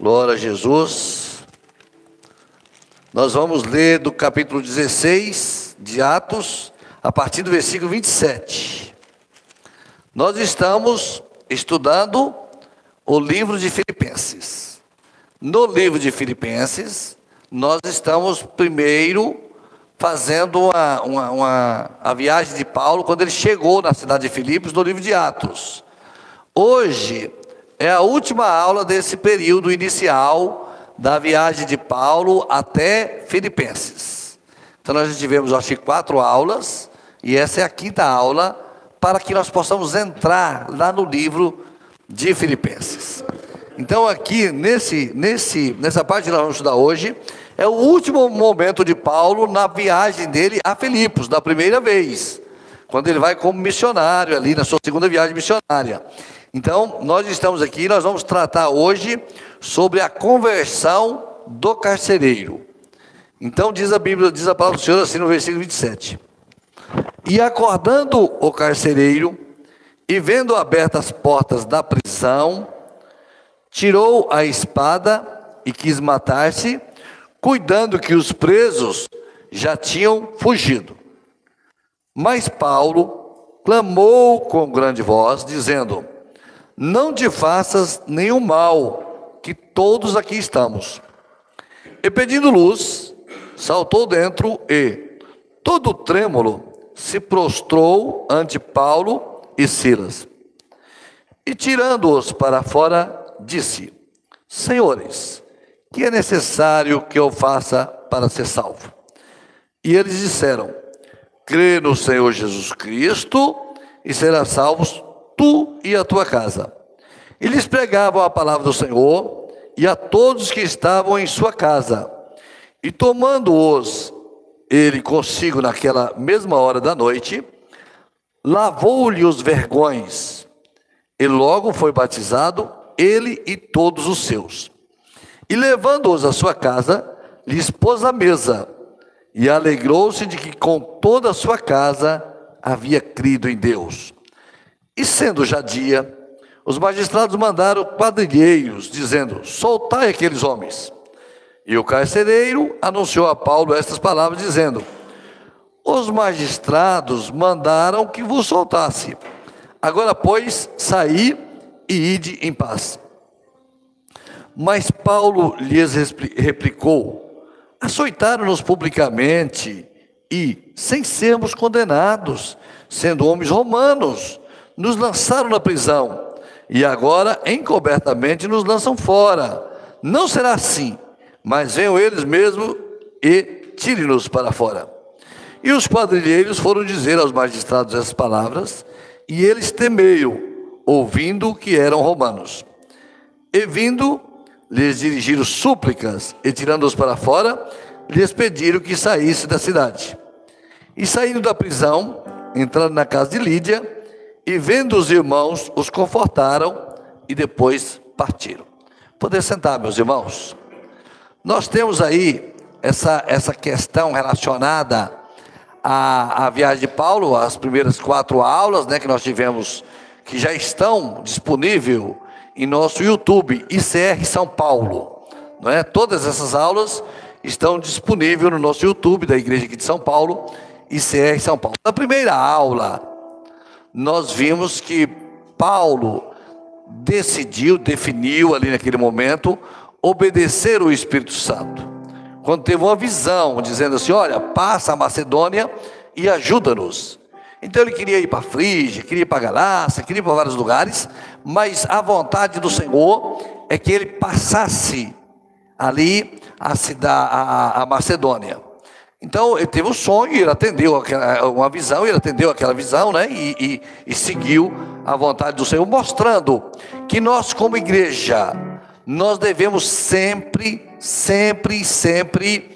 Glória a Jesus. Nós vamos ler do capítulo 16 de Atos, a partir do versículo 27. Nós estamos estudando o livro de Filipenses. No livro de Filipenses, nós estamos primeiro fazendo uma, uma, uma, a viagem de Paulo quando ele chegou na cidade de Filipos, no livro de Atos. Hoje é a última aula desse período inicial da viagem de Paulo até Filipenses. Então nós tivemos, acho que, quatro aulas, e essa é a quinta aula, para que nós possamos entrar lá no livro de Filipenses. Então aqui, nesse, nesse, nessa parte que nós vamos estudar hoje, é o último momento de Paulo na viagem dele a Filipos, da primeira vez, quando ele vai como missionário ali na sua segunda viagem missionária. Então, nós estamos aqui, nós vamos tratar hoje sobre a conversão do carcereiro. Então, diz a Bíblia, diz a palavra do Senhor assim no versículo 27. E acordando o carcereiro, e vendo abertas as portas da prisão, tirou a espada e quis matar-se, cuidando que os presos já tinham fugido. Mas Paulo clamou com grande voz, dizendo: não te faças nenhum mal, que todos aqui estamos. E pedindo luz, saltou dentro e, todo trêmulo, se prostrou ante Paulo e Silas. E tirando-os para fora, disse: Senhores, que é necessário que eu faça para ser salvo? E eles disseram: Crê no Senhor Jesus Cristo e serás salvos tu e a tua casa. Eles pregavam a palavra do Senhor e a todos que estavam em sua casa. E tomando-os ele consigo naquela mesma hora da noite, lavou-lhe os vergões, e logo foi batizado, ele e todos os seus. E levando-os à sua casa, lhes pôs a mesa, e alegrou-se de que com toda a sua casa havia crido em Deus. E sendo já dia, os magistrados mandaram quadrilheiros, dizendo: Soltai aqueles homens. E o carcereiro anunciou a Paulo estas palavras, dizendo: Os magistrados mandaram que vos soltasse. Agora, pois, saí e ide em paz. Mas Paulo lhes replicou: Açoitaram-nos publicamente e, sem sermos condenados, sendo homens romanos, nos lançaram na prisão e agora encobertamente nos lançam fora. Não será assim, mas venham eles mesmos e tirem-nos para fora. E os quadrilheiros foram dizer aos magistrados essas palavras, e eles temeram, ouvindo que eram romanos. E vindo, lhes dirigiram súplicas, e tirando-os para fora, lhes pediram que saísse da cidade. E saindo da prisão, entraram na casa de Lídia, e vendo os irmãos, os confortaram e depois partiram. Poder sentar, meus irmãos. Nós temos aí essa, essa questão relacionada à, à viagem de Paulo, as primeiras quatro aulas né, que nós tivemos, que já estão disponíveis em nosso YouTube, ICR São Paulo. Não é? Todas essas aulas estão disponíveis no nosso YouTube da Igreja aqui de São Paulo, ICR São Paulo. Na primeira aula, nós vimos que Paulo decidiu, definiu ali naquele momento, obedecer o Espírito Santo. Quando teve uma visão, dizendo assim: Olha, passa a Macedônia e ajuda-nos. Então ele queria ir para Frígia, queria ir para Galácia, queria ir para vários lugares, mas a vontade do Senhor é que ele passasse ali a, cidade, a, a Macedônia. Então ele teve um sonho, ele atendeu uma visão, ele atendeu aquela visão, né? E, e, e seguiu a vontade do Senhor, mostrando que nós, como igreja, nós devemos sempre, sempre, sempre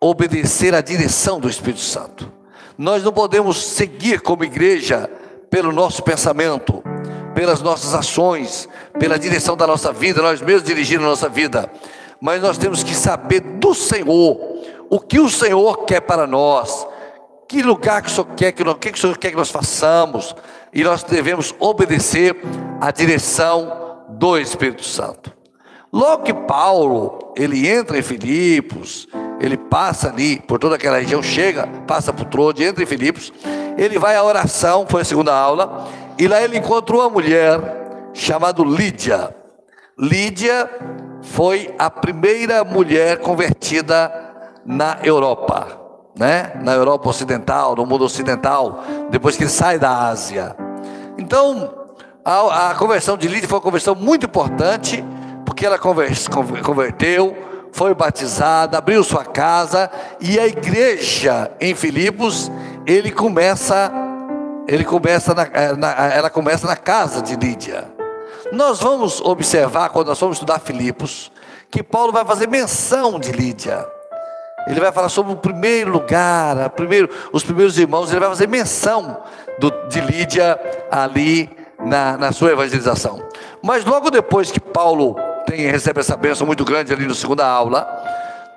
obedecer à direção do Espírito Santo. Nós não podemos seguir como igreja pelo nosso pensamento, pelas nossas ações, pela direção da nossa vida, nós mesmos dirigir a nossa vida, mas nós temos que saber do Senhor o que o Senhor quer para nós, que lugar que o Senhor quer que, nós, que, o Senhor quer que nós façamos, e nós devemos obedecer à direção do Espírito Santo. Logo que Paulo, ele entra em Filipos, ele passa ali por toda aquela região, chega, passa por Trode, entra em Filipos, ele vai à oração, foi a segunda aula, e lá ele encontrou uma mulher chamada Lídia. Lídia foi a primeira mulher convertida na Europa, né? Na Europa Ocidental, no mundo ocidental, depois que ele sai da Ásia. Então, a, a conversão de Lídia foi uma conversão muito importante, porque ela converteu, foi batizada, abriu sua casa e a igreja em Filipos, ele começa, ele começa na, eh, na, ela começa na casa de Lídia. Nós vamos observar quando nós vamos estudar Filipos que Paulo vai fazer menção de Lídia. Ele vai falar sobre o primeiro lugar, primeiro, os primeiros irmãos, ele vai fazer menção do, de Lídia ali na, na sua evangelização. Mas logo depois que Paulo tem, recebe essa bênção muito grande ali na segunda aula,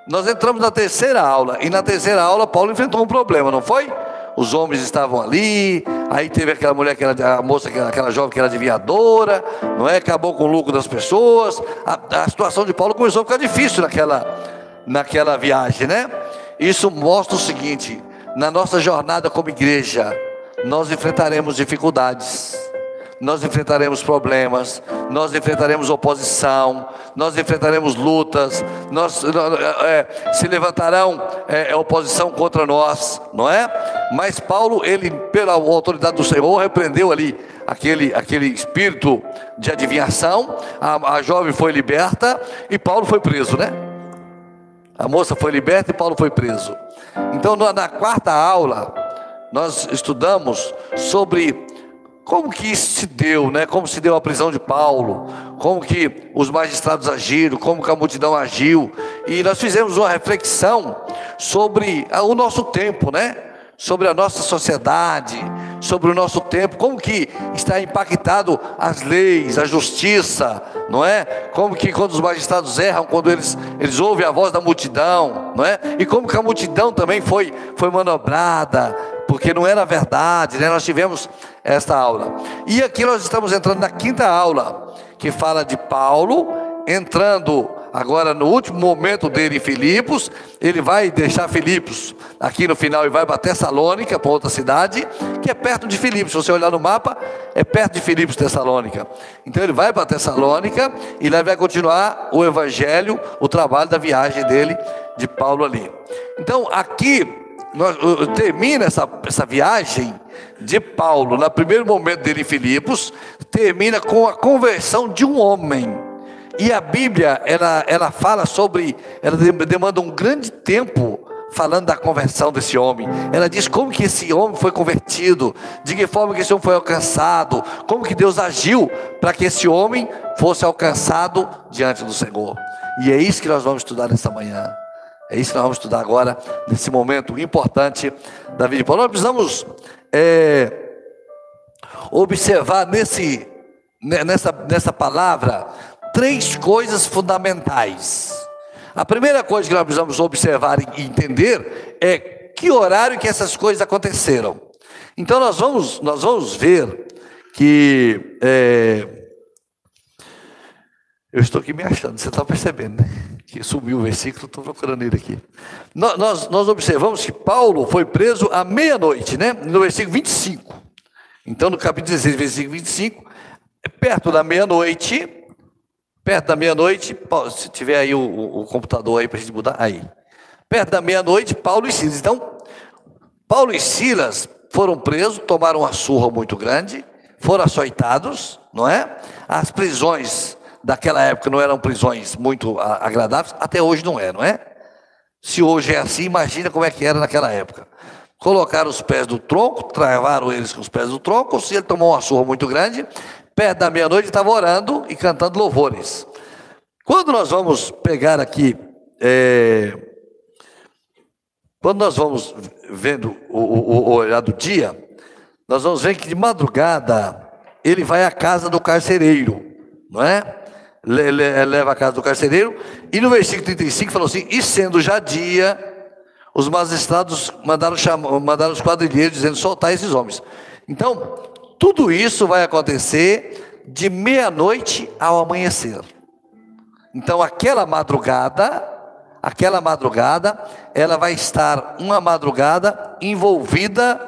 nós entramos na terceira aula, e na terceira aula Paulo enfrentou um problema, não foi? Os homens estavam ali, aí teve aquela mulher que era a moça, aquela jovem que era adivinhadora, não é? Acabou com o lucro das pessoas. A, a situação de Paulo começou a ficar difícil naquela, naquela viagem, né? Isso mostra o seguinte: na nossa jornada como igreja, nós enfrentaremos dificuldades nós enfrentaremos problemas, nós enfrentaremos oposição, nós enfrentaremos lutas, nós, é, se levantarão é, é, oposição contra nós, não é? Mas Paulo, ele, pela autoridade do Senhor, repreendeu ali aquele, aquele espírito de adivinhação, a, a jovem foi liberta e Paulo foi preso, né? A moça foi liberta e Paulo foi preso. Então, na quarta aula, nós estudamos sobre como que isso se deu, né? Como se deu a prisão de Paulo, como que os magistrados agiram, como que a multidão agiu. E nós fizemos uma reflexão sobre o nosso tempo, né? Sobre a nossa sociedade, sobre o nosso tempo, como que está impactado as leis, a justiça, não é? Como que quando os magistrados erram, quando eles, eles ouvem a voz da multidão, não é? E como que a multidão também foi, foi manobrada, porque não era verdade, né? Nós tivemos esta aula. E aqui nós estamos entrando na quinta aula, que fala de Paulo entrando agora no último momento dele em Filipos, ele vai deixar Filipos aqui no final e vai para Tessalônica, para outra cidade, que é perto de Filipos. Se você olhar no mapa, é perto de Filipos, Tessalônica. Então ele vai para Tessalônica e lá vai continuar o evangelho, o trabalho da viagem dele, de Paulo ali. Então aqui termina essa, essa viagem de Paulo, no primeiro momento dele em Filipos, termina com a conversão de um homem. E a Bíblia, ela, ela fala sobre, ela demanda um grande tempo falando da conversão desse homem. Ela diz como que esse homem foi convertido, de que forma que esse homem foi alcançado, como que Deus agiu para que esse homem fosse alcançado diante do Senhor. E é isso que nós vamos estudar nessa manhã. É isso que nós vamos estudar agora, nesse momento importante da vida de Paulo. Nós precisamos é, observar nesse, nessa, nessa palavra três coisas fundamentais. A primeira coisa que nós precisamos observar e entender é que horário que essas coisas aconteceram. Então nós vamos, nós vamos ver que é, eu estou aqui me achando, você está percebendo, né? Que subiu o versículo, estou procurando ele aqui. Nós, nós observamos que Paulo foi preso à meia-noite, né? No versículo 25. Então, no capítulo 16, versículo 25, perto da meia-noite, perto da meia-noite, se tiver aí o, o, o computador aí para a gente mudar, aí. Perto da meia-noite, Paulo e Silas. Então, Paulo e Silas foram presos, tomaram uma surra muito grande, foram açoitados, não é? As prisões daquela época não eram prisões muito agradáveis, até hoje não é, não é? Se hoje é assim, imagina como é que era naquela época. Colocaram os pés do tronco, travaram eles com os pés do tronco, se ele tomou uma surra muito grande, perto da meia-noite estava orando e cantando louvores. Quando nós vamos pegar aqui, é, quando nós vamos vendo o, o, o olhar do dia, nós vamos ver que de madrugada ele vai à casa do carcereiro, não é? leva a casa do carcereiro, e no versículo 35 falou assim: E sendo já dia, os magistrados mandaram, chamar, mandaram os quadrilheiros dizendo: soltar esses homens. Então, tudo isso vai acontecer de meia-noite ao amanhecer. Então, aquela madrugada, aquela madrugada, ela vai estar uma madrugada envolvida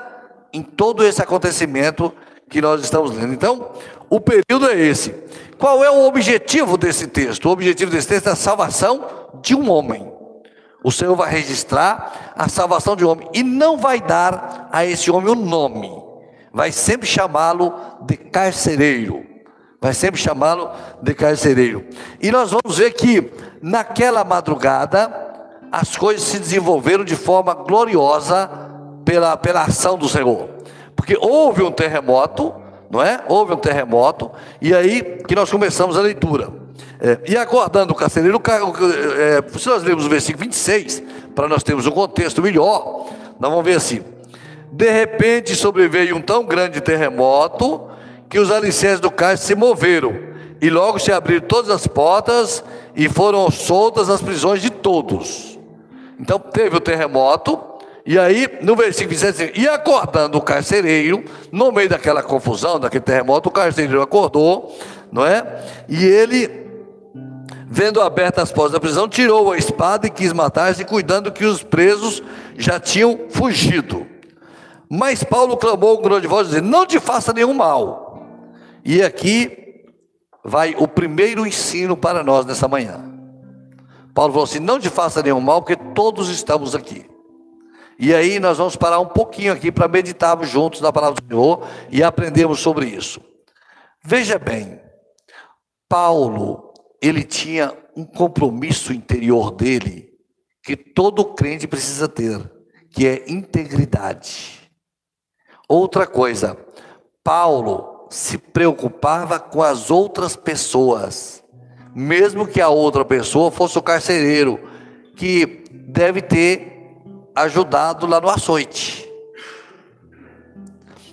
em todo esse acontecimento que nós estamos lendo. Então, o período é esse. Qual é o objetivo desse texto? O objetivo desse texto é a salvação de um homem. O Senhor vai registrar a salvação de um homem e não vai dar a esse homem um nome. Vai sempre chamá-lo de carcereiro. Vai sempre chamá-lo de carcereiro. E nós vamos ver que naquela madrugada as coisas se desenvolveram de forma gloriosa pela, pela ação do Senhor. Porque houve um terremoto, não é? Houve um terremoto, e aí que nós começamos a leitura. É, e acordando o carcereiro, é, se nós lermos o versículo 26, para nós termos um contexto melhor, nós vamos ver assim: De repente sobreveio um tão grande terremoto que os alicerces do cárcere se moveram, e logo se abriram todas as portas e foram soltas as prisões de todos. Então teve o terremoto, e aí, no versículo 27, e acordando o carcereiro, no meio daquela confusão, daquele terremoto, o carcereiro acordou, não é? E ele, vendo abertas as portas da prisão, tirou a espada e quis matar-se, cuidando que os presos já tinham fugido. Mas Paulo clamou com grande voz, dizendo: Não te faça nenhum mal. E aqui vai o primeiro ensino para nós nessa manhã. Paulo falou assim: Não te faça nenhum mal, porque todos estamos aqui. E aí nós vamos parar um pouquinho aqui para meditarmos juntos na palavra do Senhor e aprendermos sobre isso. Veja bem, Paulo, ele tinha um compromisso interior dele que todo crente precisa ter, que é integridade. Outra coisa, Paulo se preocupava com as outras pessoas, mesmo que a outra pessoa fosse o carcereiro, que deve ter ajudado lá no açoite.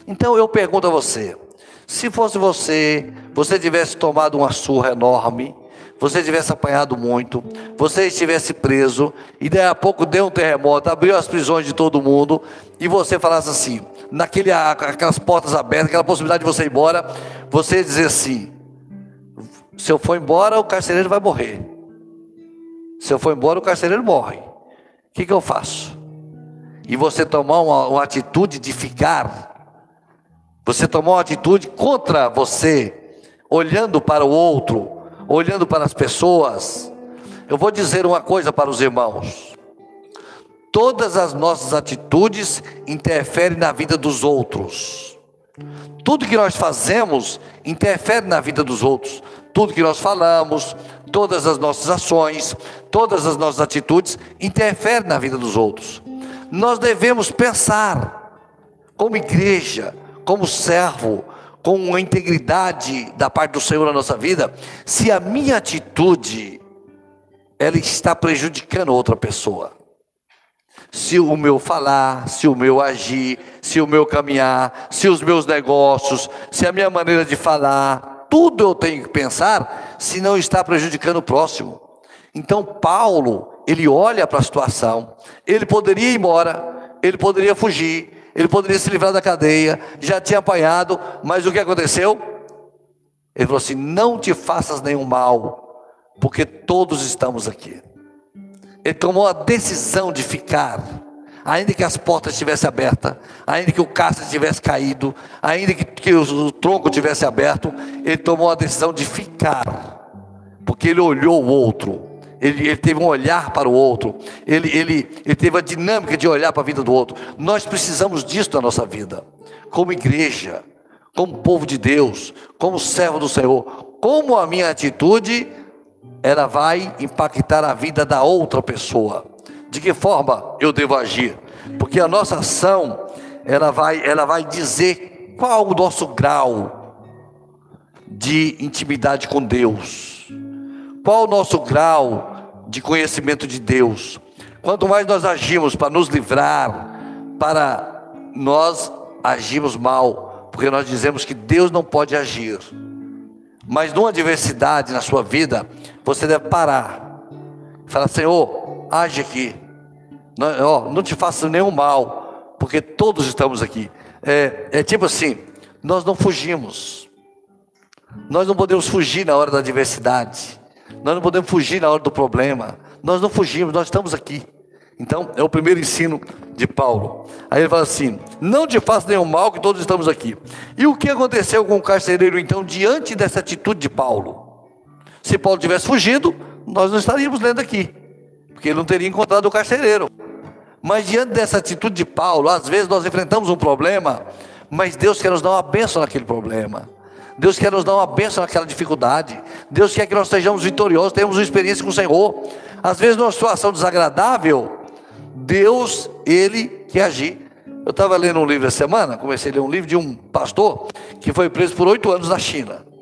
Então eu pergunto a você: se fosse você, você tivesse tomado uma surra enorme, você tivesse apanhado muito, você estivesse preso, e daí a pouco deu um terremoto, abriu as prisões de todo mundo, e você falasse assim, naquele, aquelas portas abertas, aquela possibilidade de você ir embora, você dizer assim: se eu for embora, o carcereiro vai morrer. Se eu for embora, o carcereiro morre. O que, que eu faço? e você tomar uma, uma atitude de ficar, você tomar uma atitude contra você, olhando para o outro, olhando para as pessoas. Eu vou dizer uma coisa para os irmãos: todas as nossas atitudes interferem na vida dos outros. Tudo que nós fazemos interfere na vida dos outros. Tudo que nós falamos, todas as nossas ações, todas as nossas atitudes interferem na vida dos outros nós devemos pensar, como igreja, como servo, com uma integridade da parte do Senhor na nossa vida, se a minha atitude ela está prejudicando outra pessoa. Se o meu falar, se o meu agir, se o meu caminhar, se os meus negócios, se a minha maneira de falar, tudo eu tenho que pensar se não está prejudicando o próximo. Então Paulo, ele olha para a situação, ele poderia ir embora, ele poderia fugir, ele poderia se livrar da cadeia, já tinha apanhado, mas o que aconteceu? Ele falou assim: não te faças nenhum mal, porque todos estamos aqui. Ele tomou a decisão de ficar, ainda que as portas estivessem abertas, ainda que o castro tivesse caído, ainda que, que o, o tronco tivesse aberto, ele tomou a decisão de ficar, porque ele olhou o outro, ele, ele, teve um olhar para o outro, ele, ele, ele teve a dinâmica de olhar para a vida do outro. Nós precisamos disso na nossa vida, como igreja, como povo de Deus, como servo do Senhor. Como a minha atitude, ela vai impactar a vida da outra pessoa. De que forma eu devo agir? Porque a nossa ação, ela vai, ela vai dizer qual o nosso grau de intimidade com Deus. Qual o nosso grau de conhecimento de Deus. Quanto mais nós agimos para nos livrar, para nós agimos mal, porque nós dizemos que Deus não pode agir. Mas numa adversidade na sua vida, você deve parar. Falar, Senhor, age aqui. Não, ó, não te faça nenhum mal, porque todos estamos aqui. É, é tipo assim, nós não fugimos. Nós não podemos fugir na hora da adversidade. Nós não podemos fugir na hora do problema. Nós não fugimos, nós estamos aqui. Então, é o primeiro ensino de Paulo. Aí ele fala assim: Não te faça nenhum mal, que todos estamos aqui. E o que aconteceu com o carcereiro, então, diante dessa atitude de Paulo? Se Paulo tivesse fugido, nós não estaríamos lendo aqui, porque ele não teria encontrado o carcereiro. Mas diante dessa atitude de Paulo, às vezes nós enfrentamos um problema, mas Deus quer nos dar uma bênção naquele problema. Deus quer nos dar uma bênção naquela dificuldade. Deus quer que nós sejamos vitoriosos, tenhamos uma experiência com o Senhor. Às vezes, numa situação desagradável, Deus, Ele quer agir. Eu estava lendo um livro essa semana, comecei a ler um livro de um pastor que foi preso por oito anos na China.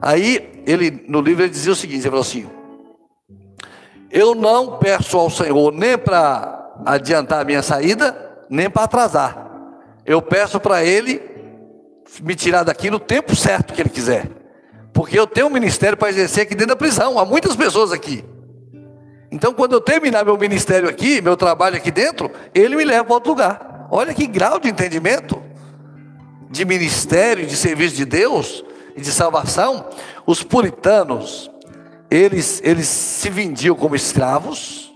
Aí, ele, no livro, ele dizia o seguinte: ele falou assim: Eu não peço ao Senhor nem para adiantar a minha saída, nem para atrasar. Eu peço para Ele me tirar daqui no tempo certo que Ele quiser. Porque eu tenho um ministério para exercer aqui dentro da prisão. Há muitas pessoas aqui. Então, quando eu terminar meu ministério aqui, meu trabalho aqui dentro, Ele me leva para outro lugar. Olha que grau de entendimento de ministério, de serviço de Deus e de salvação. Os puritanos, eles, eles se vendiam como escravos,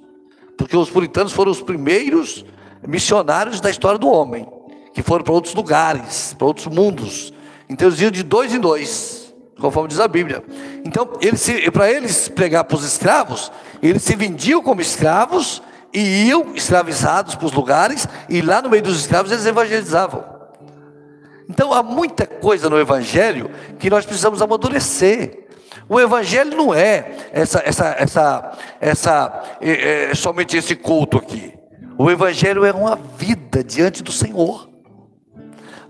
porque os puritanos foram os primeiros missionários da história do homem que foram para outros lugares, para outros mundos. Então eles iam de dois em dois, conforme diz a Bíblia. Então, para eles pregar para os escravos, eles se vendiam como escravos e iam escravizados para os lugares, e lá no meio dos escravos eles evangelizavam. Então há muita coisa no Evangelho que nós precisamos amadurecer. O Evangelho não é essa, essa, essa, essa, é, é, somente esse culto aqui. O Evangelho é uma vida diante do Senhor.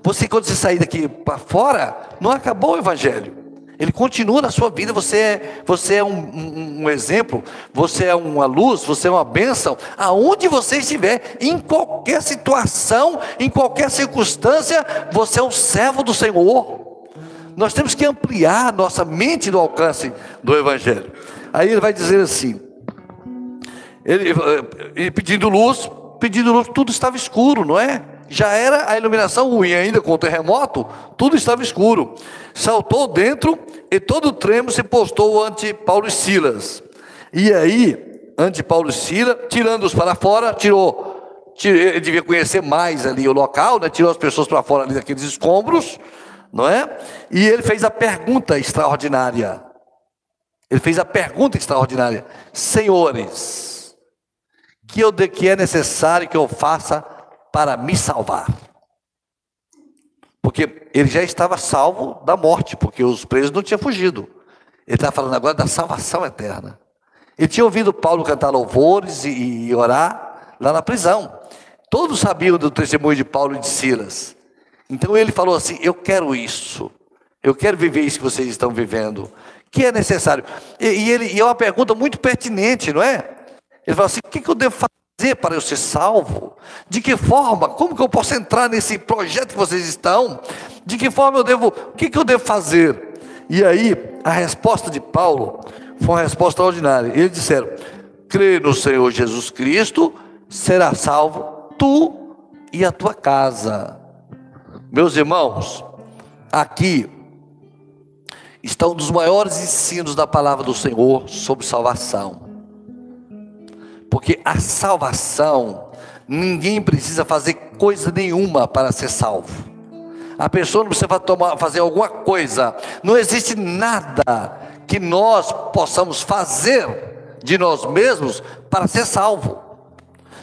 Você, quando você sair daqui para fora, não acabou o Evangelho. Ele continua na sua vida. Você é, você é um, um, um, exemplo, você é uma luz, você é uma bênção. Aonde você estiver, em qualquer situação, em qualquer circunstância, você é um servo do Senhor. Nós temos que ampliar nossa mente no alcance do Evangelho. Aí ele vai dizer assim: ele, ele pedindo luz, pedindo luz, tudo estava escuro, não é? Já era a iluminação ruim, ainda com o terremoto, tudo estava escuro. Saltou dentro e todo o tremo se postou ante Paulo e Silas. E aí, ante Paulo e Silas, tirando-os para fora, tirou, ele devia conhecer mais ali o local, né? tirou as pessoas para fora ali daqueles escombros, não é? E ele fez a pergunta extraordinária. Ele fez a pergunta extraordinária: Senhores, que, eu, que é necessário que eu faça para me salvar. Porque ele já estava salvo da morte, porque os presos não tinham fugido. Ele está falando agora da salvação eterna. Ele tinha ouvido Paulo cantar louvores e, orar lá na prisão. Todos sabiam do testemunho de Paulo e de Silas. Então ele falou assim: Eu quero isso. Eu quero viver isso que vocês estão vivendo. Que é necessário. E, e, ele, e é uma pergunta muito pertinente, não é? Ele falou assim: O que, que eu devo fazer? Fazer para eu ser salvo? De que forma? Como que eu posso entrar nesse projeto que vocês estão? De que forma eu devo, o que, que eu devo fazer? E aí, a resposta de Paulo foi uma resposta ordinária. Eles disseram: crê no Senhor Jesus Cristo, será salvo tu e a tua casa. Meus irmãos, aqui está um dos maiores ensinos da palavra do Senhor sobre salvação. Porque a salvação, ninguém precisa fazer coisa nenhuma para ser salvo. A pessoa não precisa tomar, fazer alguma coisa. Não existe nada que nós possamos fazer de nós mesmos para ser salvo.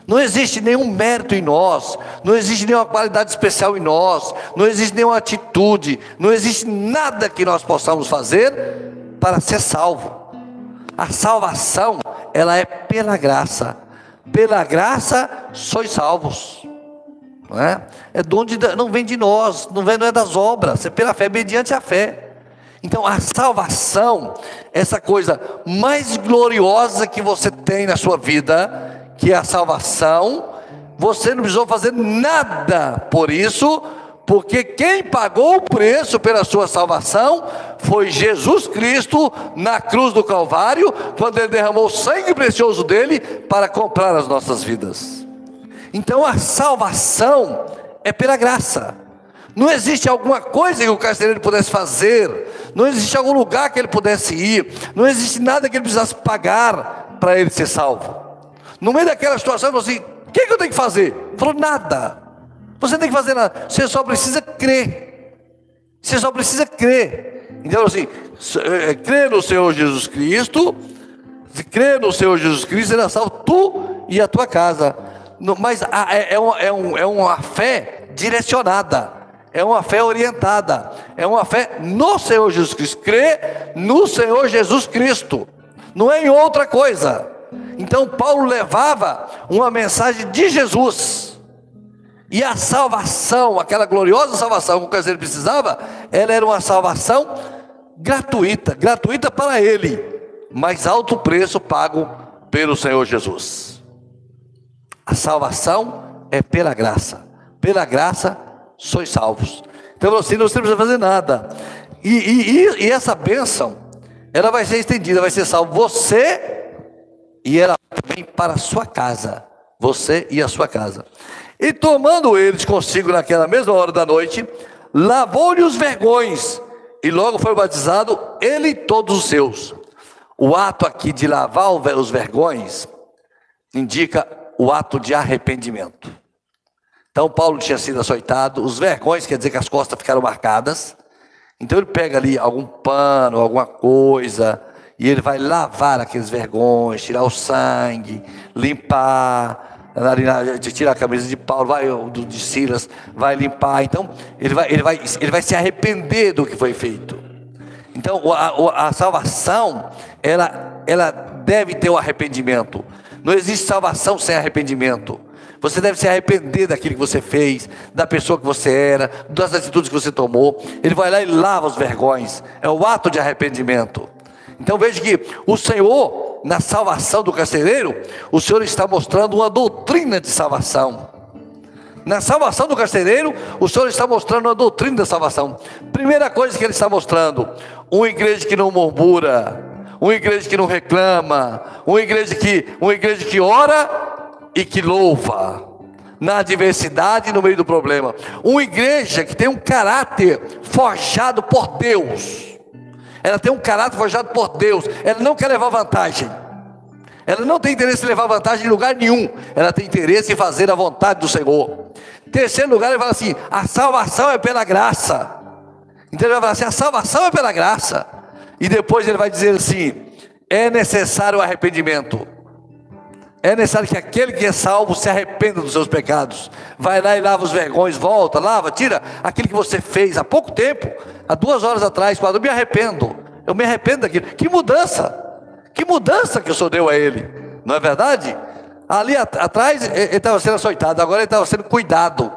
Não existe nenhum mérito em nós, não existe nenhuma qualidade especial em nós, não existe nenhuma atitude, não existe nada que nós possamos fazer para ser salvo. A salvação, ela é pela graça. Pela graça sois salvos. Não é? É dom de, não vem de nós, não vem não é das obras, é pela fé, mediante a fé. Então a salvação, essa coisa mais gloriosa que você tem na sua vida, que é a salvação, você não precisou fazer nada por isso, porque quem pagou o preço pela sua salvação foi Jesus Cristo na cruz do Calvário, quando ele derramou o sangue precioso dele para comprar as nossas vidas. Então a salvação é pela graça, Não existe alguma coisa que o carcereiro pudesse fazer, não existe algum lugar que ele pudesse ir, não existe nada que ele precisasse pagar para ele ser salvo. No meio daquela situação, ele falou assim: o que, que eu tenho que fazer? Ele falou: nada. Você não tem que fazer nada, você só precisa crer. Você só precisa crer. Então, assim, é, crer no Senhor Jesus Cristo, crer no Senhor Jesus Cristo, será salvo tu e a tua casa. Mas é, é, um, é uma fé direcionada é uma fé orientada, é uma fé no Senhor Jesus Cristo. Crê no Senhor Jesus Cristo, não é em outra coisa. Então Paulo levava uma mensagem de Jesus. E a salvação, aquela gloriosa salvação que o caseiro precisava, ela era uma salvação gratuita, gratuita para ele, mas alto preço pago pelo Senhor Jesus. A salvação é pela graça. Pela graça sois salvos. Então assim, não precisa fazer nada. E, e, e, essa bênção, ela vai ser estendida, vai ser salvo você e ela também para a sua casa. Você e a sua casa. E tomando eles consigo naquela mesma hora da noite, lavou-lhe os vergões, e logo foi batizado ele e todos os seus. O ato aqui de lavar os vergões indica o ato de arrependimento. Então Paulo tinha sido açoitado, os vergões quer dizer que as costas ficaram marcadas. Então ele pega ali algum pano, alguma coisa, e ele vai lavar aqueles vergões, tirar o sangue, limpar, tirar a camisa de Paulo, vai de Silas, vai limpar. Então ele vai, ele vai, ele vai se arrepender do que foi feito. Então a, a salvação, ela, ela deve ter o arrependimento. Não existe salvação sem arrependimento. Você deve se arrepender daquilo que você fez, da pessoa que você era, das atitudes que você tomou. Ele vai lá e lava os vergões. É o ato de arrependimento. Então veja que o Senhor, na salvação do carcereiro, o Senhor está mostrando uma doutrina de salvação. Na salvação do carcereiro, o Senhor está mostrando uma doutrina da salvação. Primeira coisa que ele está mostrando: uma igreja que não murmura, uma igreja que não reclama, uma igreja que, uma igreja que ora e que louva na adversidade no meio do problema. Uma igreja que tem um caráter forjado por Deus. Ela tem um caráter forjado por Deus. Ela não quer levar vantagem. Ela não tem interesse em levar vantagem em lugar nenhum. Ela tem interesse em fazer a vontade do Senhor. Terceiro lugar, ele fala assim: a salvação é pela graça. Então ele vai falar assim: a salvação é pela graça. E depois ele vai dizer assim: é necessário o arrependimento. É necessário que aquele que é salvo se arrependa dos seus pecados. Vai lá e lava os vergões, volta, lava, tira aquilo que você fez há pouco tempo, há duas horas atrás, quando eu me arrependo. Eu me arrependo daquilo. Que mudança! Que mudança que o Senhor deu a ele, não é verdade? Ali atrás ele estava sendo açoitado, agora ele estava sendo cuidado.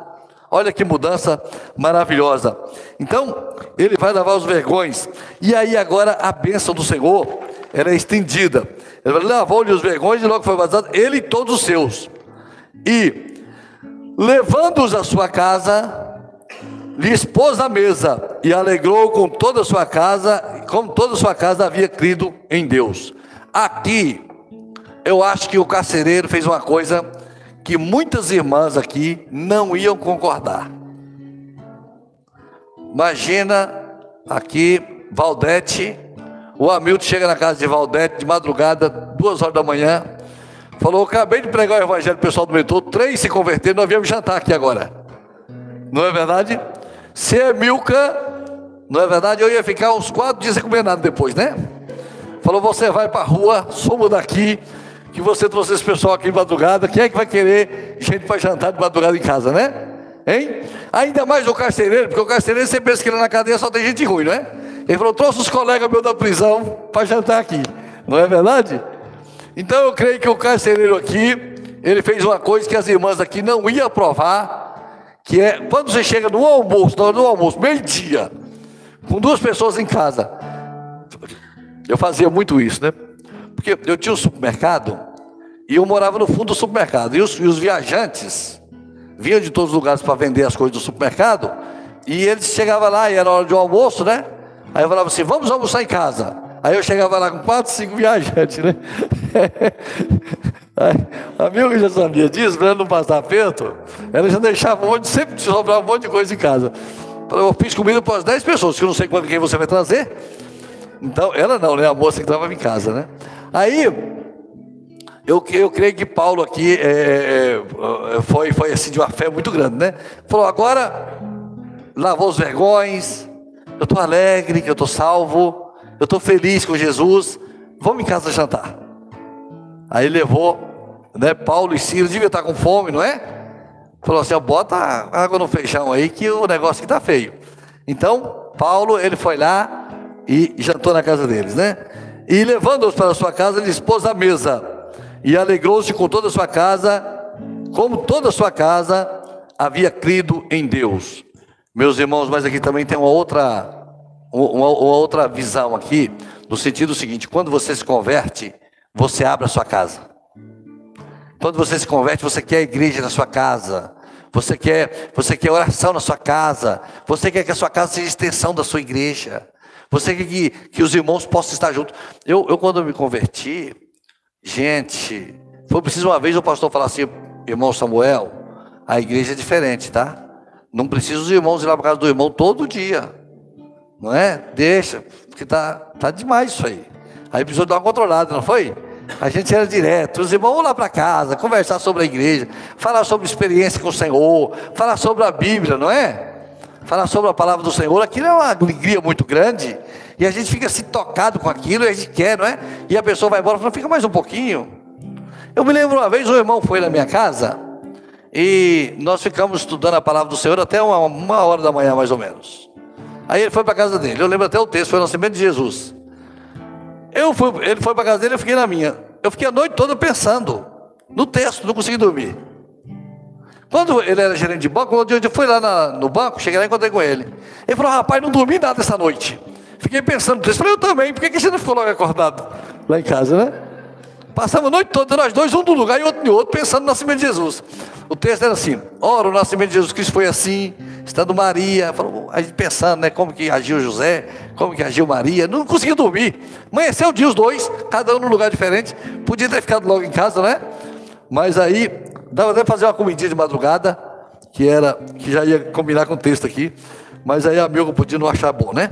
Olha que mudança maravilhosa. Então, ele vai lavar os vergões. E aí agora a bênção do Senhor, ela é estendida. Ele lavou-lhe os vergões e logo foi batizado, ele e todos os seus. E, levando-os à sua casa, lhe expôs a mesa e alegrou com toda a sua casa, como toda a sua casa havia crido em Deus. Aqui, eu acho que o carcereiro fez uma coisa que muitas irmãs aqui não iam concordar. Imagina aqui Valdete o Hamilton chega na casa de Valdete de madrugada, duas horas da manhã. Falou: Acabei de pregar o evangelho pessoal do metrô, três se converteram, nós viemos jantar aqui agora. Não é verdade? Se é Milka, não é verdade? Eu ia ficar uns quatro dias sem comer nada depois, né? Falou: Você vai para a rua, somos daqui, que você trouxe esse pessoal aqui de madrugada. Quem é que vai querer gente para jantar de madrugada em casa, né? Hein? Ainda mais o carcereiro, porque o carcereiro sempre pensa que na cadeia só tem gente ruim, não é? Ele falou: trouxe os colegas meus da prisão para jantar aqui. Não é verdade? Então eu creio que o carcereiro aqui, ele fez uma coisa que as irmãs aqui não iam aprovar, que é quando você chega no almoço, no, no almoço, meio-dia, com duas pessoas em casa. Eu fazia muito isso, né? Porque eu tinha um supermercado e eu morava no fundo do supermercado. E os, e os viajantes vinham de todos os lugares para vender as coisas do supermercado. E eles chegavam lá e era hora de um almoço, né? Aí eu falava assim, vamos almoçar em casa. Aí eu chegava lá com quatro, cinco viajantes, né? a minha já sabia disso, para não passar perto, ela já deixava um monte, sempre sobrava um monte de coisa em casa. eu fiz comida para as 10 pessoas, que eu não sei quando quem você vai trazer. Então, ela não, né? A moça que estava em casa, né? Aí, eu, eu creio que Paulo aqui é, é, é, foi, foi assim de uma fé muito grande, né? Falou, agora lavou os vergões, eu estou alegre, que eu estou salvo, eu estou feliz com Jesus, vamos em casa jantar. Aí levou, né, Paulo e Ciro, devia estar com fome, não é? Falou assim, bota água no feijão aí que o negócio está feio. Então, Paulo, ele foi lá e jantou na casa deles, né? E levando-os para a sua casa, ele expôs a mesa e alegrou-se com toda a sua casa, como toda a sua casa havia crido em Deus. Meus irmãos, mas aqui também tem uma outra, uma, uma outra visão aqui, no sentido seguinte: quando você se converte, você abre a sua casa. Quando você se converte, você quer a igreja na sua casa. Você quer, você quer oração na sua casa. Você quer que a sua casa seja extensão da sua igreja. Você quer que, que os irmãos possam estar juntos. Eu, eu, quando eu me converti, gente, foi preciso uma vez o pastor falar assim, irmão Samuel, a igreja é diferente, tá? Não precisa os irmãos ir lá para casa do irmão todo dia. Não é? Deixa, porque tá, tá demais isso aí. Aí precisou dar uma controlada, não foi? A gente era direto, os irmãos vão lá para casa, conversar sobre a igreja, falar sobre experiência com o Senhor, falar sobre a Bíblia, não é? Falar sobre a palavra do Senhor, aquilo é uma alegria muito grande, e a gente fica se tocado com aquilo, e a gente quer, não é? E a pessoa vai embora e fala, fica mais um pouquinho. Eu me lembro uma vez, um irmão foi na minha casa, e nós ficamos estudando a palavra do Senhor até uma, uma hora da manhã, mais ou menos. Aí ele foi para casa dele. Eu lembro até o texto, foi o nascimento de Jesus. Eu fui, ele foi para casa dele, eu fiquei na minha. Eu fiquei a noite toda pensando no texto, não consegui dormir. Quando ele era gerente de banco, um dia eu fui lá na, no banco, cheguei lá e encontrei com ele. Ele falou, rapaz, não dormi nada essa noite. Fiquei pensando no texto. Falei, eu também, por que, que você não ficou logo acordado lá em casa, né? Passamos a noite toda, nós dois, um do lugar e outro no outro, pensando no nascimento de Jesus. O texto era assim: ora, o nascimento de Jesus Cristo foi assim, estando Maria, falou, a gente pensando, né, como que agiu José, como que agiu Maria, não conseguia dormir. Amanheceu o dia os dois, cada um num lugar diferente. Podia ter ficado logo em casa, né? Mas aí, dava até fazer uma comidinha de madrugada, que era, que já ia combinar com o texto aqui, mas aí a amigo podia não achar bom, né?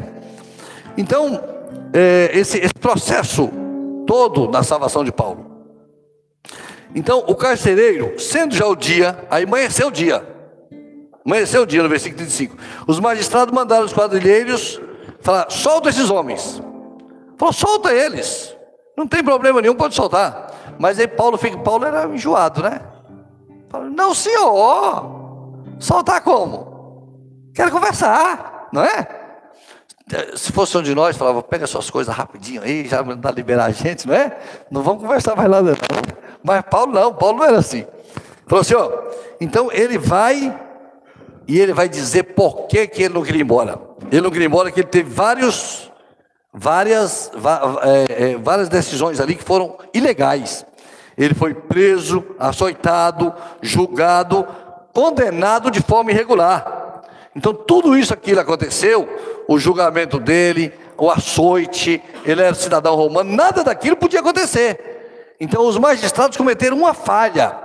Então, é, esse, esse processo todo na salvação de Paulo. Então, o carcereiro, sendo já o dia, aí amanheceu o dia. Amanheceu o dia, no versículo 35. Os magistrados mandaram os quadrilheiros falar: solta esses homens. Falou: solta eles. Não tem problema nenhum, pode soltar. Mas aí Paulo fica, Paulo era enjoado, né? Falou, não, senhor. Soltar como? Quero conversar, não é? Se fosse um de nós, falava, pega suas coisas rapidinho aí, já dá liberar a gente, não é? Não vamos conversar mais nada, não. Mas Paulo não, Paulo não era assim. Falou assim, ó, então ele vai e ele vai dizer por que, que ele não queria ir embora. Ele não queria ir embora, que ele teve vários, várias, é, é, várias decisões ali que foram ilegais. Ele foi preso, açoitado, julgado, condenado de forma irregular. Então tudo isso aquilo aconteceu o julgamento dele, o açoite, ele era cidadão romano, nada daquilo podia acontecer. Então os magistrados cometeram uma falha,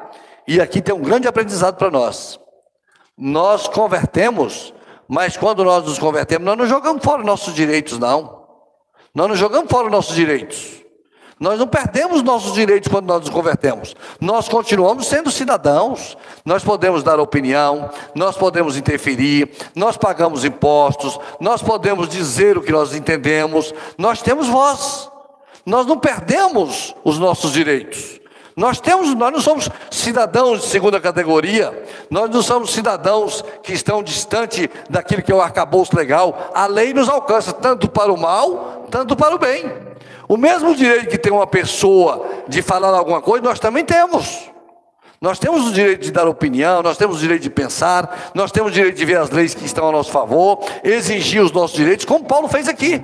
e aqui tem um grande aprendizado para nós. Nós convertemos, mas quando nós nos convertemos, nós não jogamos fora nossos direitos, não. Nós não jogamos fora nossos direitos. Nós não perdemos nossos direitos quando nós nos convertemos. Nós continuamos sendo cidadãos. Nós podemos dar opinião, nós podemos interferir, nós pagamos impostos, nós podemos dizer o que nós entendemos. Nós temos voz. Nós não perdemos os nossos direitos. Nós temos, nós não somos cidadãos de segunda categoria, nós não somos cidadãos que estão distante daquilo que é o arcabouço legal. A lei nos alcança tanto para o mal, tanto para o bem. O mesmo direito que tem uma pessoa de falar alguma coisa, nós também temos. Nós temos o direito de dar opinião, nós temos o direito de pensar, nós temos o direito de ver as leis que estão a nosso favor, exigir os nossos direitos, como Paulo fez aqui.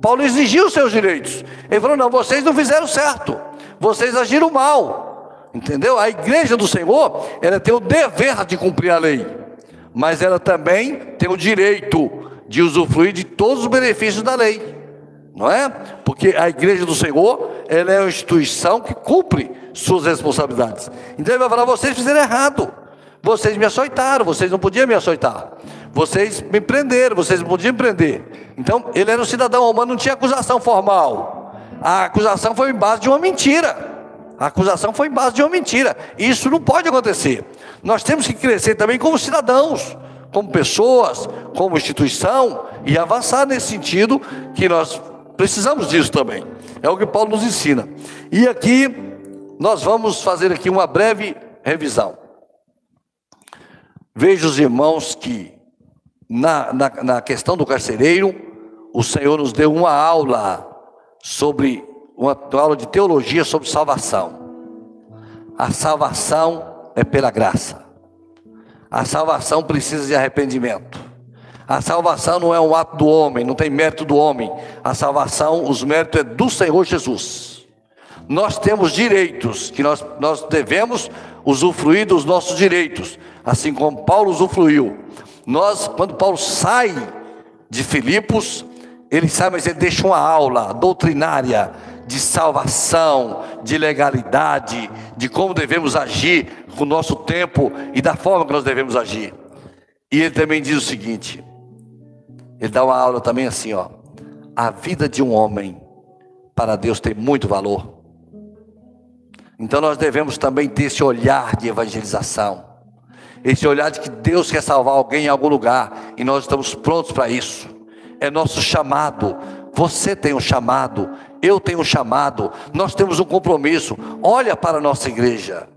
Paulo exigiu os seus direitos. Ele falou: não, vocês não fizeram certo, vocês agiram mal. Entendeu? A igreja do Senhor, ela tem o dever de cumprir a lei, mas ela também tem o direito de usufruir de todos os benefícios da lei não é? Porque a igreja do Senhor, ela é uma instituição que cumpre suas responsabilidades. Então ele vai falar: vocês fizeram errado, vocês me açoitaram, vocês não podiam me açoitar. vocês me prenderam, vocês não podiam prender. Então, ele era um cidadão romano, não tinha acusação formal. A acusação foi em base de uma mentira. A acusação foi em base de uma mentira. Isso não pode acontecer. Nós temos que crescer também como cidadãos, como pessoas, como instituição e avançar nesse sentido que nós precisamos disso também. É o que Paulo nos ensina. E aqui nós vamos fazer aqui uma breve revisão. Veja os irmãos que na, na, na questão do carcereiro, o Senhor nos deu uma aula sobre uma, uma aula de teologia sobre salvação. A salvação é pela graça. A salvação precisa de arrependimento. A salvação não é um ato do homem, não tem mérito do homem. A salvação, os méritos é do Senhor Jesus. Nós temos direitos que nós, nós devemos usufruir dos nossos direitos, assim como Paulo usufruiu. Nós, quando Paulo sai de Filipos, ele sai, mas ele deixa uma aula doutrinária de salvação, de legalidade, de como devemos agir com o nosso tempo e da forma que nós devemos agir. E ele também diz o seguinte: ele dá uma aula também assim, ó. A vida de um homem para Deus tem muito valor. Então nós devemos também ter esse olhar de evangelização. Esse olhar de que Deus quer salvar alguém em algum lugar e nós estamos prontos para isso. É nosso chamado. Você tem um chamado, eu tenho um chamado, nós temos um compromisso. Olha para a nossa igreja.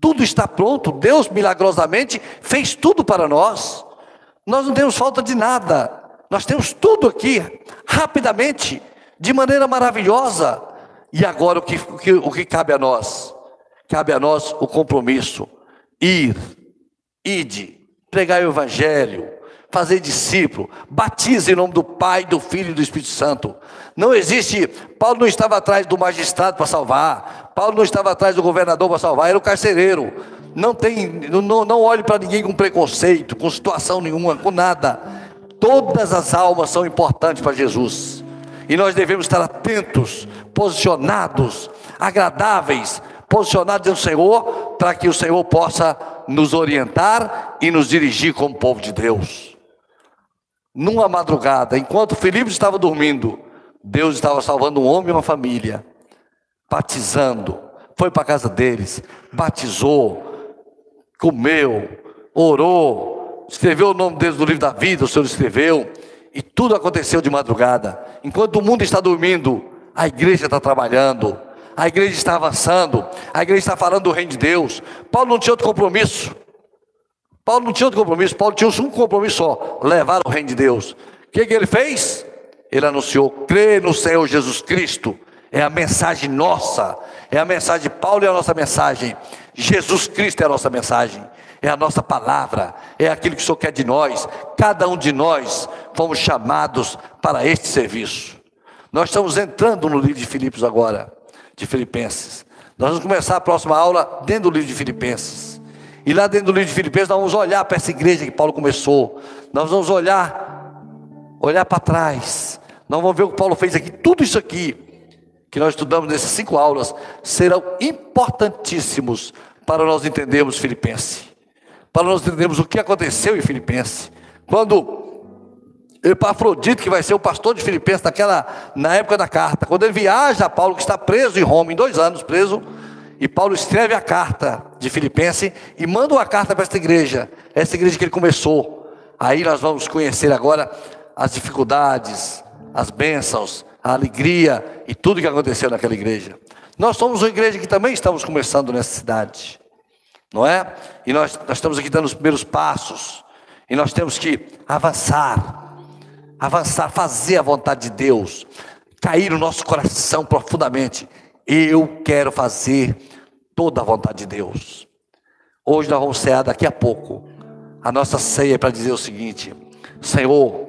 Tudo está pronto. Deus milagrosamente fez tudo para nós. Nós não temos falta de nada. Nós temos tudo aqui, rapidamente, de maneira maravilhosa. E agora o que, o que, o que cabe a nós? Cabe a nós o compromisso. Ir, ide, pregar o Evangelho, fazer discípulo, batize em nome do Pai, do Filho e do Espírito Santo. Não existe, Paulo não estava atrás do magistrado para salvar, Paulo não estava atrás do governador para salvar, era o carcereiro. Não tem, não, não olhe para ninguém com preconceito, com situação nenhuma, com nada. Todas as almas são importantes para Jesus. E nós devemos estar atentos, posicionados, agradáveis, posicionados no Senhor, para que o Senhor possa nos orientar e nos dirigir como povo de Deus. Numa madrugada, enquanto Filipe estava dormindo, Deus estava salvando um homem e uma família, batizando, foi para a casa deles, batizou, comeu, orou, escreveu o nome deles no livro da vida, o Senhor escreveu, e tudo aconteceu de madrugada. Enquanto o mundo está dormindo, a igreja está trabalhando, a igreja está avançando, a igreja está falando do reino de Deus. Paulo não tinha outro compromisso. Paulo não tinha outro compromisso, Paulo tinha um compromisso só: levar o reino de Deus. O que, que ele fez? Ele anunciou: crê no Senhor Jesus Cristo. É a mensagem nossa, é a mensagem de Paulo, é a nossa mensagem. Jesus Cristo é a nossa mensagem, é a nossa palavra, é aquilo que o Senhor quer de nós. Cada um de nós fomos chamados para este serviço. Nós estamos entrando no livro de Filipos agora de Filipenses. Nós vamos começar a próxima aula dentro do livro de Filipenses. E lá dentro do livro de Filipenses nós vamos olhar para essa igreja que Paulo começou. Nós vamos olhar, olhar para trás. Nós vamos ver o que Paulo fez aqui. Tudo isso aqui que nós estudamos nessas cinco aulas serão importantíssimos para nós entendermos Filipenses. Para nós entendermos o que aconteceu em Filipenses. Quando Epafrodito, que vai ser o pastor de Filipenses naquela, na época da carta. Quando ele viaja, Paulo, que está preso em Roma, em dois anos preso, e Paulo escreve a carta de Filipenses e manda uma carta para esta igreja, essa igreja que ele começou. Aí nós vamos conhecer agora as dificuldades, as bênçãos, a alegria e tudo que aconteceu naquela igreja. Nós somos uma igreja que também estamos começando nessa cidade, não é? E nós, nós estamos aqui dando os primeiros passos, e nós temos que avançar avançar, fazer a vontade de Deus, cair no nosso coração profundamente. Eu quero fazer toda a vontade de Deus. Hoje nós vamos cear daqui a pouco. A nossa ceia é para dizer o seguinte: Senhor,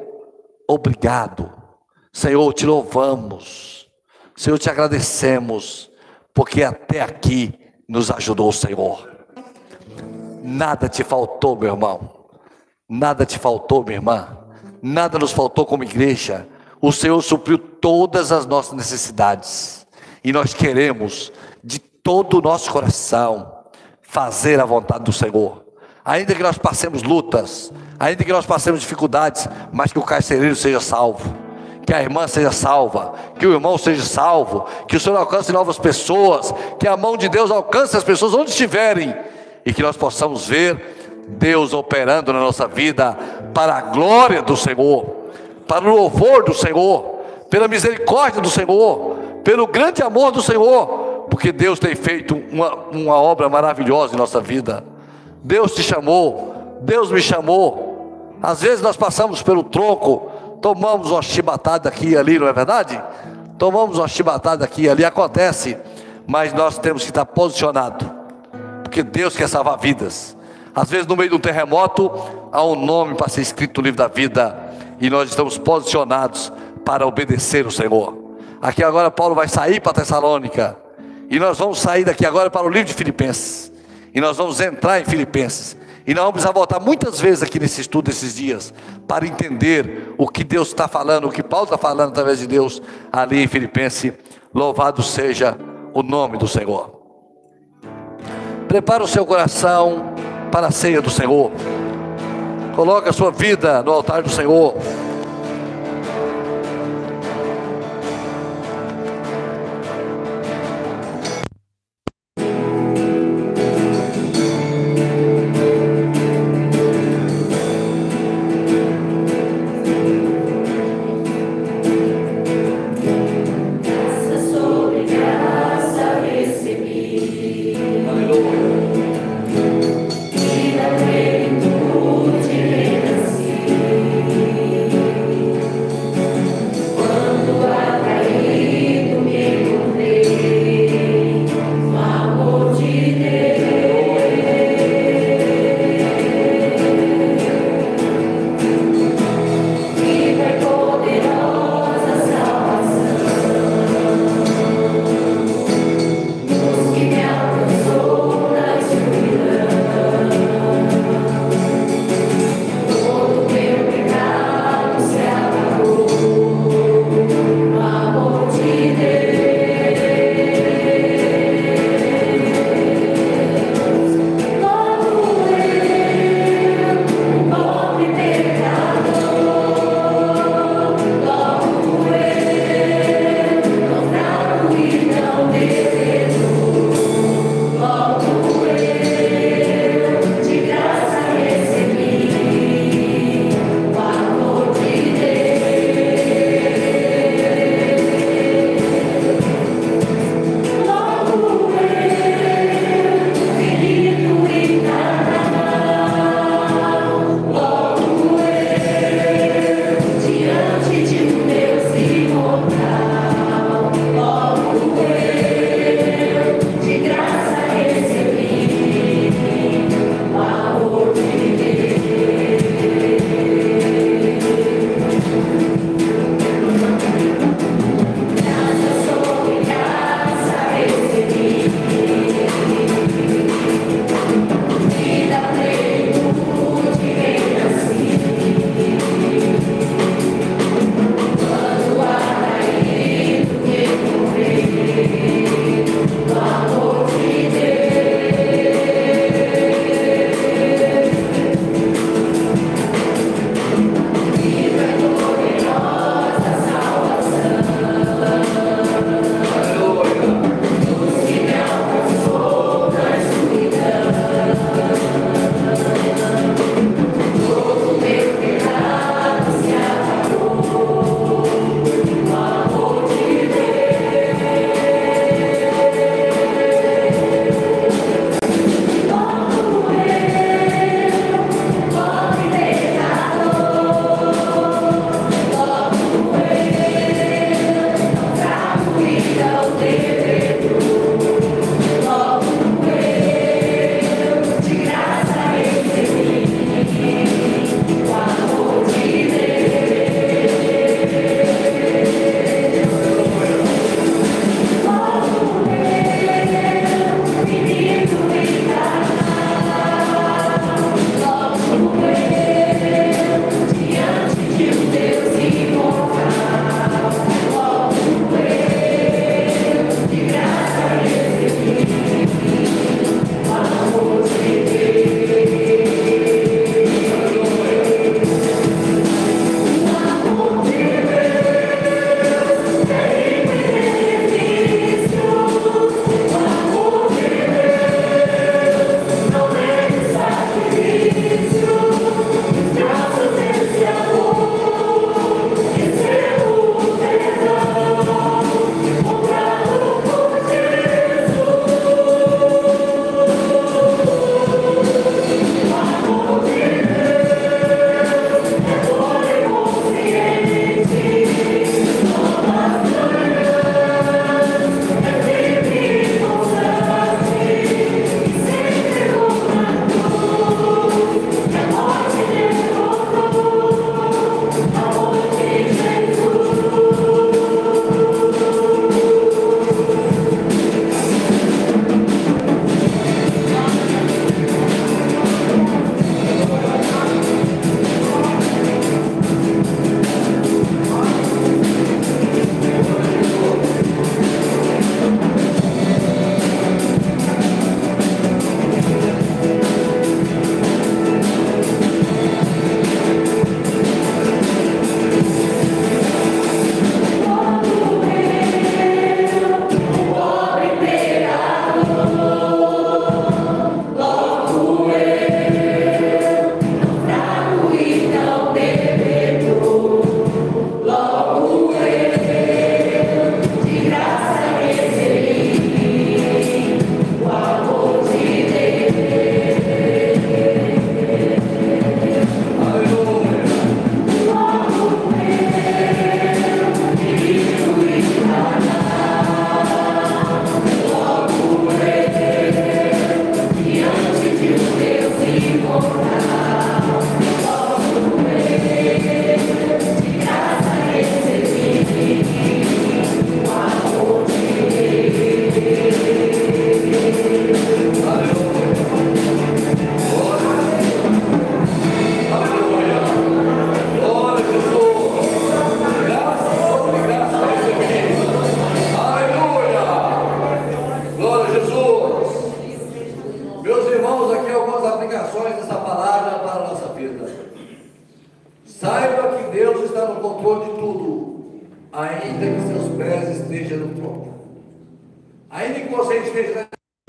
obrigado. Senhor, te louvamos. Senhor, te agradecemos, porque até aqui nos ajudou o Senhor. Nada te faltou, meu irmão. Nada te faltou, minha irmã nada nos faltou como igreja. O Senhor supriu todas as nossas necessidades. E nós queremos, de todo o nosso coração, fazer a vontade do Senhor. Ainda que nós passemos lutas, ainda que nós passemos dificuldades, mas que o carcereiro seja salvo, que a irmã seja salva, que o irmão seja salvo, que o Senhor alcance novas pessoas, que a mão de Deus alcance as pessoas onde estiverem e que nós possamos ver Deus operando na nossa vida para a glória do Senhor, para o louvor do Senhor, pela misericórdia do Senhor, pelo grande amor do Senhor, porque Deus tem feito uma, uma obra maravilhosa em nossa vida. Deus te chamou, Deus me chamou. Às vezes nós passamos pelo tronco, tomamos uma chibatada aqui e ali, não é verdade? Tomamos uma chibatada aqui e ali, acontece, mas nós temos que estar posicionado, porque Deus quer salvar vidas. Às vezes, no meio de um terremoto, há um nome para ser escrito no livro da vida, e nós estamos posicionados para obedecer o Senhor. Aqui agora, Paulo vai sair para Tessalônica, e nós vamos sair daqui agora para o livro de Filipenses. E nós vamos entrar em Filipenses. E nós vamos voltar muitas vezes aqui nesse estudo esses dias para entender o que Deus está falando, o que Paulo está falando através de Deus ali em Filipenses. Louvado seja o nome do Senhor. Prepara o seu coração para a ceia do Senhor. Coloque a sua vida no altar do Senhor.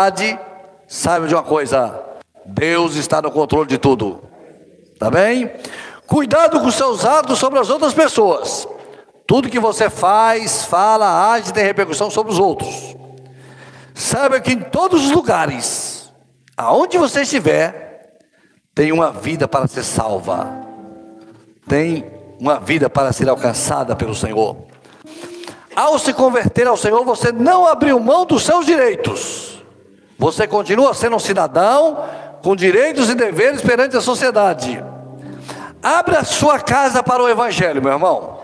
Verdade, saiba de uma coisa: Deus está no controle de tudo. Tá bem? Cuidado com seus atos sobre as outras pessoas. Tudo que você faz, fala, age tem repercussão sobre os outros. Saiba que em todos os lugares, aonde você estiver, tem uma vida para ser salva. Tem uma vida para ser alcançada pelo Senhor. Ao se converter ao Senhor, você não abriu mão dos seus direitos. Você continua sendo um cidadão com direitos e deveres perante a sociedade. Abra sua casa para o Evangelho, meu irmão.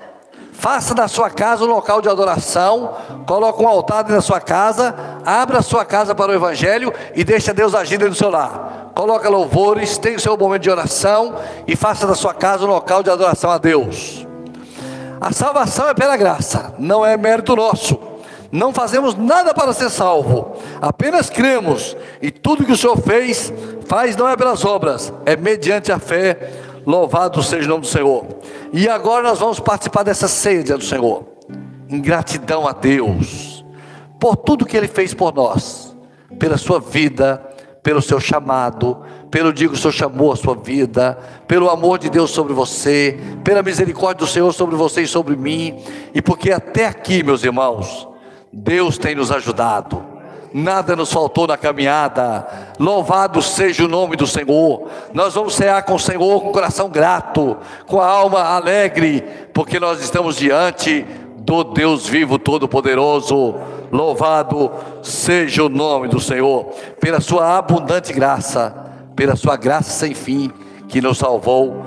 Faça da sua casa um local de adoração. Coloque um altar dentro da sua casa. Abra sua casa para o Evangelho e deixe Deus agir dentro do seu lar. Coloque louvores, tenha o seu momento de oração e faça da sua casa um local de adoração a Deus. A salvação é pela graça, não é mérito nosso. Não fazemos nada para ser salvo, apenas cremos, e tudo que o Senhor fez, faz não é pelas obras, é mediante a fé. Louvado seja o nome do Senhor. E agora nós vamos participar dessa ceia do Senhor, em gratidão a Deus, por tudo que Ele fez por nós, pela sua vida, pelo seu chamado, pelo que o Senhor chamou a sua vida, pelo amor de Deus sobre você, pela misericórdia do Senhor sobre você e sobre mim, e porque até aqui, meus irmãos, Deus tem nos ajudado, nada nos faltou na caminhada, louvado seja o nome do Senhor. Nós vamos cear com o Senhor com o coração grato, com a alma alegre, porque nós estamos diante do Deus vivo, todo-poderoso. Louvado seja o nome do Senhor, pela sua abundante graça, pela sua graça sem fim que nos salvou